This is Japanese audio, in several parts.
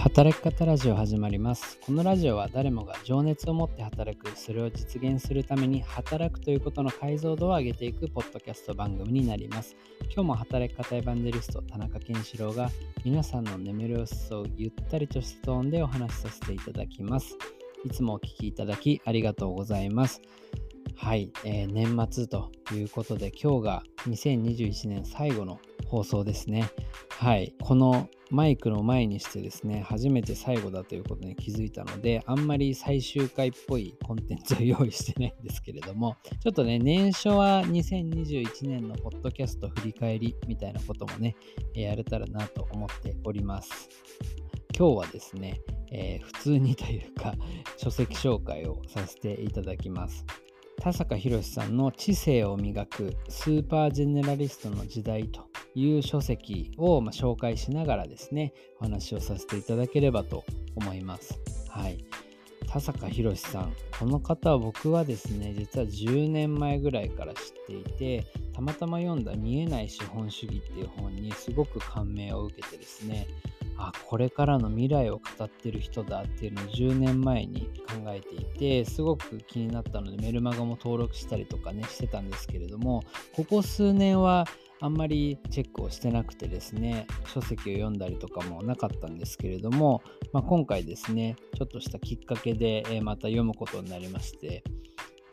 働き方ラジオ始まります。このラジオは誰もが情熱を持って働く。それを実現するために働くということの解像度を上げていくポッドキャスト番組になります。今日も働き方エヴァンジェリスト田中健志郎が皆さんの眠りを誘うゆったりとしたトーンでお話しさせていただきます。いつもお聞きいただきありがとうございます。はい、えー、年末ということで今日が2021年最後の放送ですね。はい、このマイクの前にしてですね、初めて最後だということに気づいたので、あんまり最終回っぽいコンテンツを用意してないんですけれども、ちょっとね、年初は2021年のポッドキャスト振り返りみたいなこともね、やれたらなと思っております。今日はですね、えー、普通にというか、書籍紹介をさせていただきます。田坂宏さんの知性を磨くスーパージェネラリストの時代という書籍をま紹介しながらですね、お話をさせていただければと思います。はい。田坂宏さん。この方は僕はですね、実は10年前ぐらいから知っていて、たまたま読んだ見えない資本主義っていう本にすごく感銘を受けてですね、あこれからの未来を語ってる人だっていうのを10年前に考えていてすごく気になったのでメルマガも登録したりとかねしてたんですけれどもここ数年はあんまりチェックをしてなくてですね書籍を読んだりとかもなかったんですけれども、まあ、今回ですねちょっとしたきっかけでまた読むことになりまして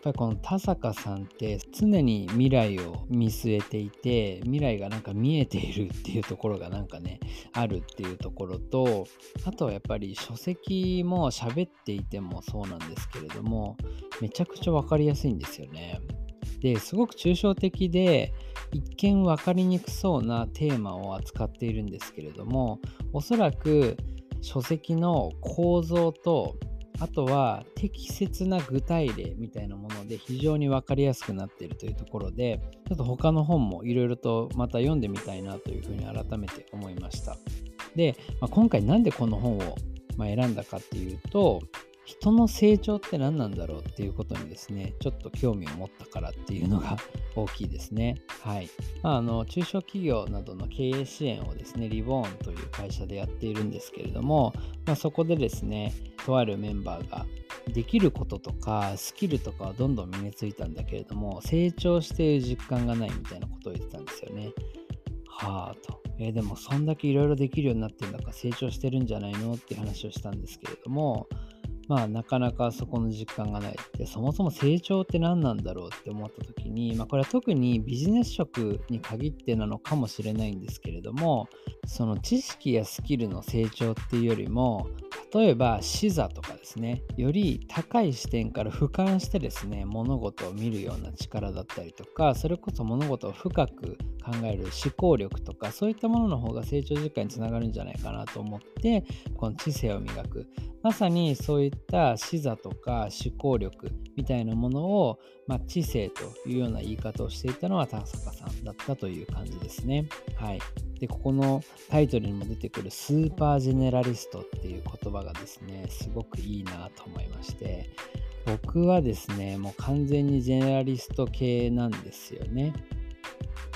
ぱりこの田坂さんって常に未来を見据えていて未来がなんか見えているっていうところがなんかねあるっていうところとあとはやっぱり書籍も喋っていてもそうなんですけれどもめちゃくちゃ分かりやすいんですよね。ですごく抽象的で一見分かりにくそうなテーマを扱っているんですけれどもおそらく書籍の構造とあとは適切な具体例みたいなもので非常に分かりやすくなっているというところでちょっと他の本もいろいろとまた読んでみたいなというふうに改めて思いました。で、まあ、今回なんでこの本を選んだかっていうと人の成長って何なんだろうっていうことにですね、ちょっと興味を持ったからっていうのが 大きいですね。はい。まあ、あの、中小企業などの経営支援をですね、リボーンという会社でやっているんですけれども、まあ、そこでですね、とあるメンバーができることとかスキルとかはどんどん身についたんだけれども成長している実感がないみたいなことを言ってたんですよね。はあと。えー、でもそんだけいろいろできるようになってるんだから成長してるんじゃないの？っていう話をしたんですけれどもまあなかなかそこの実感がないでそもそも成長って何なんだろうって思った時に、まあ、これは特にビジネス職に限ってなのかもしれないんですけれどもその知識やスキルの成長っていうよりも例えば視座とかですねより高い視点から俯瞰してですね物事を見るような力だったりとかそれこそ物事を深く考える思考力とかそういったものの方が成長実感につながるんじゃないかなと思ってこの知性を磨く。まさにそういった視座とか思考力みたいなものを、まあ、知性というような言い方をしていたのは高坂さんだったという感じですね。はい。で、ここのタイトルにも出てくるスーパージェネラリストっていう言葉がですね、すごくいいなと思いまして、僕はですね、もう完全にジェネラリスト系なんですよね。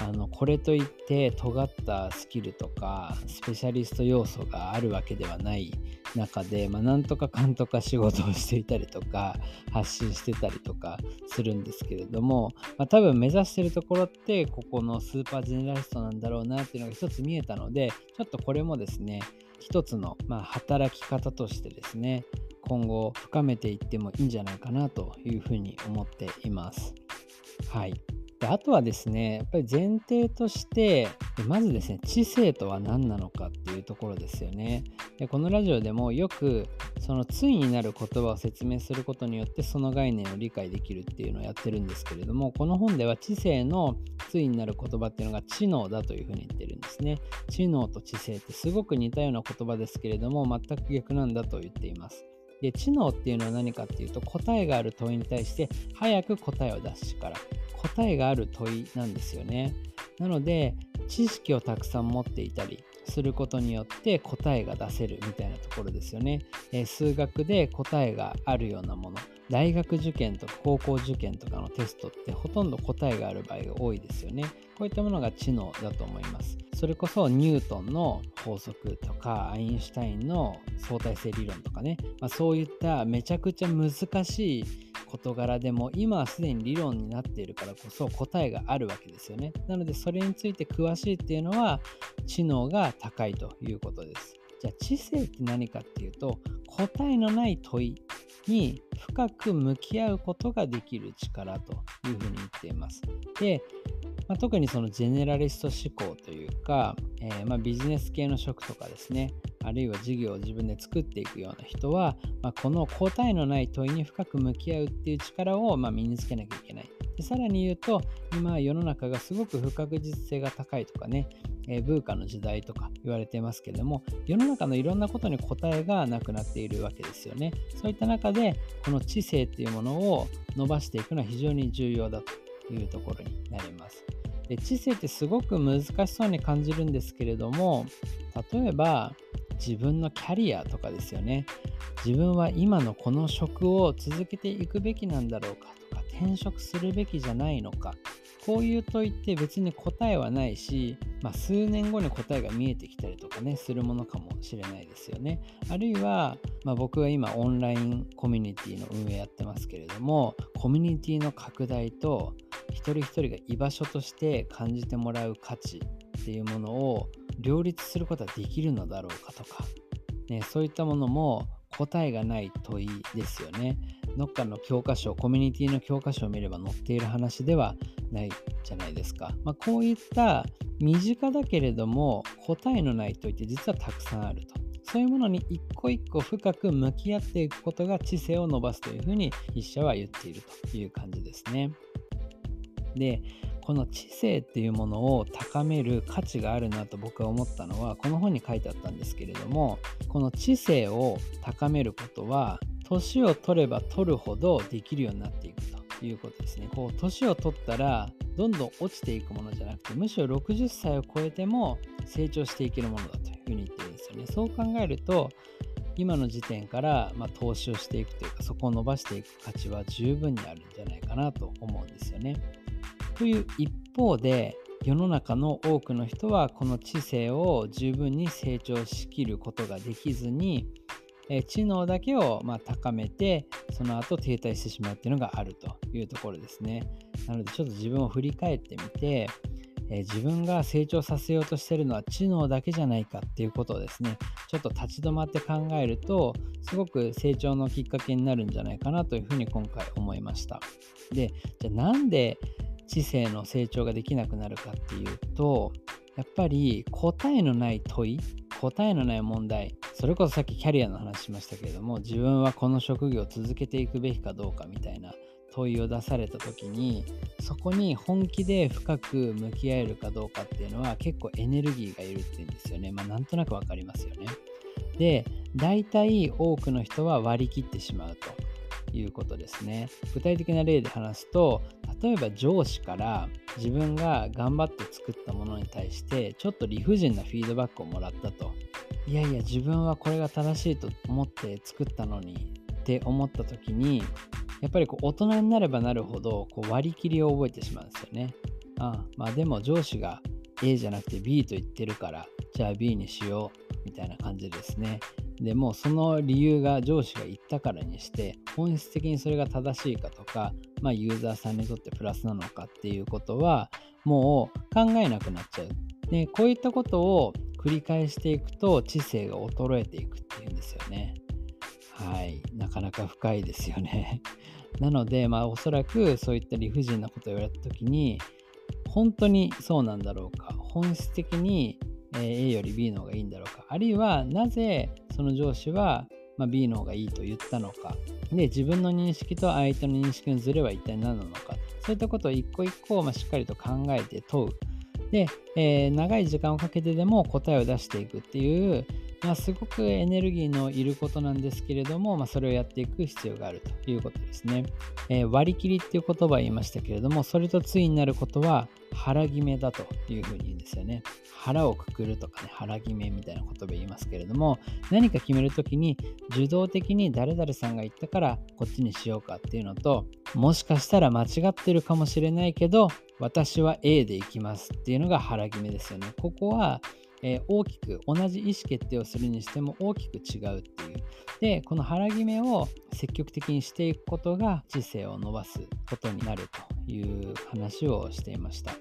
あのこれといって尖ったスキルとかスペシャリスト要素があるわけではない中で、まあ、なんとかかんとか仕事をしていたりとか発信してたりとかするんですけれども、まあ、多分目指してるところってここのスーパージェネラリストなんだろうなっていうのが一つ見えたのでちょっとこれもですね一つのま働き方としてですね今後深めていってもいいんじゃないかなというふうに思っています。はい。であとはですね、やっぱり前提として、まずですね、知性とは何なのかっていうところですよね。でこのラジオでもよく、その対になる言葉を説明することによって、その概念を理解できるっていうのをやってるんですけれども、この本では知性の対になる言葉っていうのが知能だというふうに言ってるんですね。知能と知性ってすごく似たような言葉ですけれども、全く逆なんだと言っています。で知能っていうのは何かっていうと答えがある問いに対して早く答えを出す力答えがある問いなんですよね。なので知識をたくさん持っていたりすることによって答えが出せるみたいなところですよね。え、数学で答えがあるようなもの大学受験とか高校受験とかのテストってほとんど答えがある場合が多いですよね。こういったものが知能だと思います。それこそニュートンの法則とかアインシュタインの相対性理論とかね、まあ、そういっためちゃくちゃ難しい事柄でも今はすでに理論になっているからこそ答えがあるわけですよね。なのでそれについて詳しいっていうのは知能が高いということです。じゃあ知性って何かっていうと答えのない問いに深く向き合うことができる力というふうに言っています。で、まあ、特にそのジェネラリスト思考というか、えー、まビジネス系の職とかですね、あるいは事業を自分で作っていくような人は、まあ、この答えのない問いに深く向き合うっていう力をま身につけなきゃいけない。でさらに言うと、今世の中がすごく不確実性が高いとかね、えー、ブーカの時代とか言われてますけども、世の中のいろんなことに答えがなくなっているわけですよね。そういった中で、この知性っていうものを伸ばしていくのは非常に重要だというところになります。で知性ってすごく難しそうに感じるんですけれども、例えば、自分のキャリアとかですよね。自分は今のこの職を続けていくべきなんだろうかとか、転職するべきじゃないのか。こういう問いって別に答えはないし、まあ、数年後に答えが見えてきたりとかね、するものかもしれないですよね。あるいは、まあ、僕は今オンラインコミュニティの運営やってますけれども、コミュニティの拡大と一人一人が居場所として感じてもらう価値っていうものを両立することはできるのだろうかとか、ね、そういったものも答えがない問いですよね。どっかの教科書、コミュニティの教科書を見れば載っている話ではないじゃないですか。まあ、こういった身近だけれども答えのない問いって実はたくさんあると。そういうものに一個一個深く向き合っていくことが知性を伸ばすというふうに筆者は言っているという感じですね。で、この知性っていうものを高める価値があるなと僕は思ったのはこの本に書いてあったんですけれどもこの知性を高めることは年を取れば取るほどできるようになっていくということですね。こう年を取ったらどんどん落ちていくものじゃなくてむしろ60歳を超えても成長していけるものだというふうに言ってるんですよね。そう考えると今の時点から、ま投資をしていくというかそこを伸ばしていく価値は十分にあるんじゃないかなと思うんですよね。という一方で世の中の多くの人はこの知性を十分に成長しきることができずに知能だけをま高めてその後停滞してしまうっていうのがあるというところですね。なのでちょっと自分を振り返ってみて、自分が成長させようとしてるのは知能だけじゃないかっていうことをですねちょっと立ち止まって考えるとすごく成長のきっかけになるんじゃないかなというふうに今回思いました。でじゃあなんで知性の成長ができなくなるかっていうとやっぱり答えのない問い答えのない問題それこそさっきキャリアの話しましたけれども自分はこの職業を続けていくべきかどうかみたいな問いを出された時にそこに本気で深く向き合えるかどうかっていうのは結構エネルギーがいるっていうんですよね。まあなんとなく分かりますよね。で大体多くの人は割り切ってしまうと。いうことですね具体的な例で話すと例えば上司から自分が頑張って作ったものに対してちょっと理不尽なフィードバックをもらったといやいや自分はこれが正しいと思って作ったのにって思った時にやっぱりこう大人になればなるほどこう割り切りを覚えてしまうんですよね。ああまあでも上司が A じゃなくて B と言ってるからじゃあ B にしようみたいな感じですね。でもその理由が上司が言ったからにして本質的にそれが正しいかとか、まあ、ユーザーさんにとってプラスなのかっていうことはもう考えなくなっちゃう。でこういったことを繰り返していくと知性が衰えていくっていうんですよね。はい。なかなか深いですよね。なので、まあおそらくそういった理不尽なことを言われた時に本当にそうなんだろうか本質的に A より B の方がいいんだろうかあるいはなぜその上司は、ま B の方がいいと言ったのか。で自分の認識と相手の認識のズレは一体何なのか。そういったことを一個一個、ましっかりと考えて問う。で、えー、長い時間をかけてでも答えを出していくっていうまあ、すごくエネルギーのいることなんですけれども、まあ、それをやっていく必要があるということですね。えー、割り切りっていう言葉を言いましたけれども、それと対になることは腹決めだというふうに言うんですよね。腹をくくるとかね、腹決めみたいな言葉言いますけれども、何か決めるときに受動的に誰々さんが言ったからこっちにしようかっていうのと、もしかしたら間違ってるかもしれないけど、私は A で行きますっていうのが腹決めですよね。ここは、えー、大きく同じ意思決定をするにしても大きく違うっていう。で、この腹決めを積極的にしていくことが知性を伸ばすことになるという話をしていました。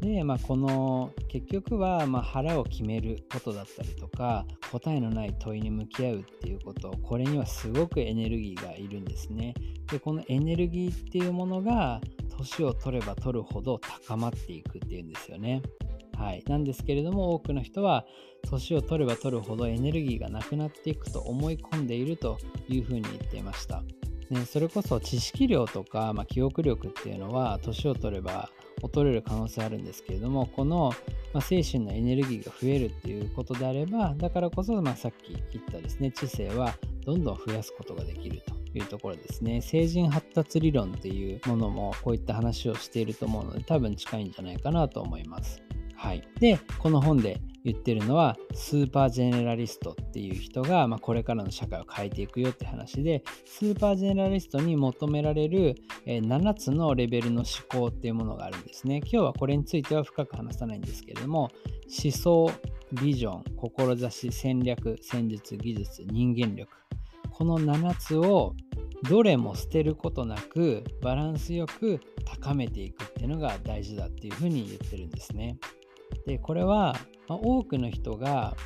で、まあ、この結局はま腹を決めることだったりとか答えのない問いに向き合うっていうことこれにはすごくエネルギーがいるんですね。でこのエネルギーっていうものが年を取れば取るほど高まっていくっていうんですよね。はい、なんですけれども多くの人は年を取れば取るほどエネルギーがなくなっていくと思い込んでいるというふうに言っていました。ね、それこそ知識量とか、まあ、記憶力っていうのは年を取れば劣れる可能性あるんですけれどもこの、まあ、精神のエネルギーが増えるっていうことであればだからこそ、まあ、さっき言ったですね知性はどんどん増やすことができるというところですね成人発達理論っていうものもこういった話をしていると思うので多分近いんじゃないかなと思います。はい、でこの本で言ってるのはスーパージェネラリストっていう人が、まあ、これからの社会を変えていくよって話でスーパージェネラリストに求められる、え7つのレベルの思考っていうものがあるんですね。今日はこれについては深く話さないんですけれども思想ビジョン志戦略戦術技術人間力。この7つをどれも捨てることなくバランスよく高めていくっていうのが大事だっていうふうに言ってるんですね。でこれは、ま、多くの人が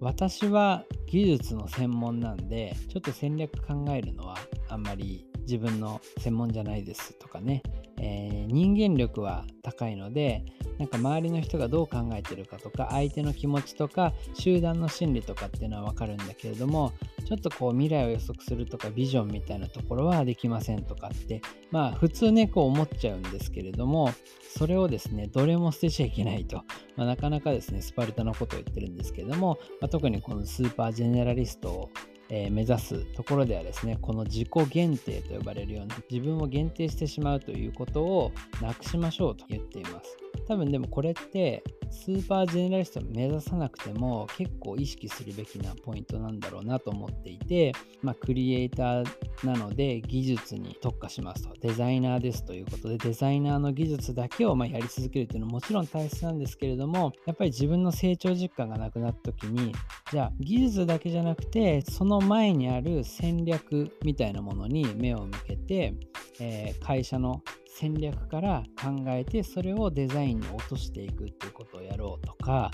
私は技術の専門なんでちょっと戦略考えるのはあんまり自分の専門じゃないですとかね、えー、人間力は高いのでなんか周りの人がどう考えてるかとか相手の気持ちとか集団の心理とかっていうのは分かるんだけれどもちょっとこう未来を予測するとかビジョンみたいなところはできませんとかってまあ普通ねこう思っちゃうんですけれどもそれをですねどれも捨てちゃいけないと、まあ、なかなかですねスパルタのことを言ってるんですけれども、まあ、特にこのスーパージェネラリストをえ、目指すところではですね、この自己限定と呼ばれるような自分を限定してしまうということをなくしましょうと言っています。多分でもこれってスーパージェネラリストを目指さなくても結構意識するべきなポイントなんだろうなと思っていて、まあ、クリエイターなので技術に特化しますと。デザイナーですということでデザイナーの技術だけをまやり続けるというのはもちろん大切なんですけれどもやっぱり自分の成長実感がなくなった時にじゃあ技術だけじゃなくてその前にある戦略みたいなものに目を向けて、えー、会社の戦略から考えてそれをデザインに落としていくっていうことをやろうとか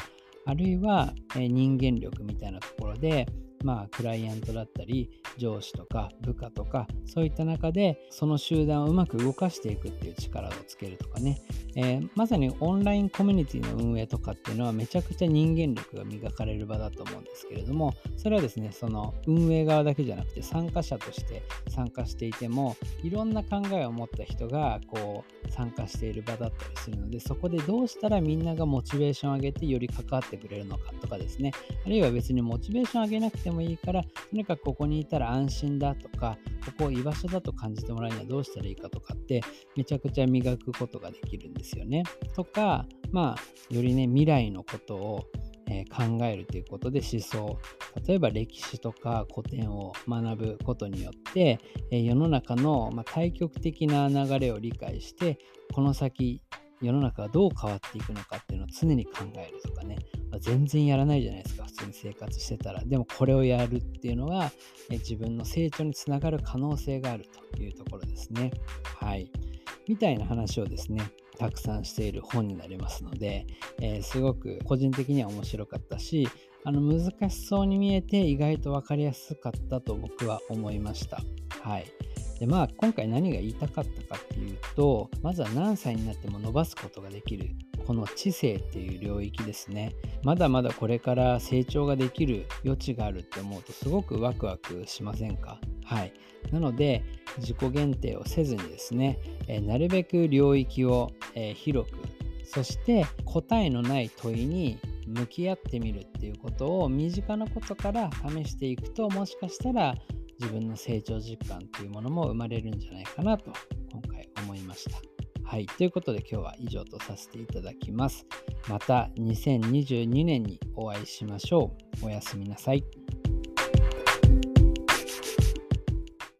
あるいは、人間力みたいなところでまあ、クライアントだったり上司とか部下とかそういった中でその集団をうまく動かしていくっていう力をつけるとかね、えー、まさにオンラインコミュニティの運営とかっていうのはめちゃくちゃ人間力が磨かれる場だと思うんですけれどもそれはですねその運営側だけじゃなくて参加者として参加していてもいろんな考えを持った人がこう参加している場だったりするのでそこでどうしたらみんながモチベーションを上げてより関わってくれるのかとかですね。あるいは別にモチベーション上げなくててもいいから、とにかくここにいたら安心だとか、ここ居場所だと感じてもらうにはどうしたらいいかとかって、めちゃくちゃ磨くことができるんですよね。とか、まあ、よりね、未来のことをえ考えるということで思想例えば歴史とか古典を学ぶことによって、え世の中の、ま対極的な流れを理解してこの先世の中がどう変わっていくのかっていうのを常に考えるとかね、まあ、全然やらないじゃないですか、普通に生活してたら。でもこれをやるっていうのは、自分の成長につながる可能性があるというところですね。はい。みたいな話をですね、たくさんしている本になりますので、えー、すごく個人的には面白かったし、あの難しそうに見えて意外と分かりやすかったと僕は思いました。はい。でまあ今回何が言いたかったかっていうとまずは何歳になっても伸ばすことができるこの知性っていう領域ですね。まだまだこれから成長ができる余地があるって思うとすごくワクワクしませんか？はい。なので自己限定をせずにですね、えー、なるべく領域を、えー、広くそして答えのない問いに向き合ってみるっていうことを身近なことから試していくともしかしたら自分の成長実感というものも生まれるんじゃないかなと思いました。はい。ということで今日は以上とさせていただきます。また2022年にお会いしましょう。おやすみなさい。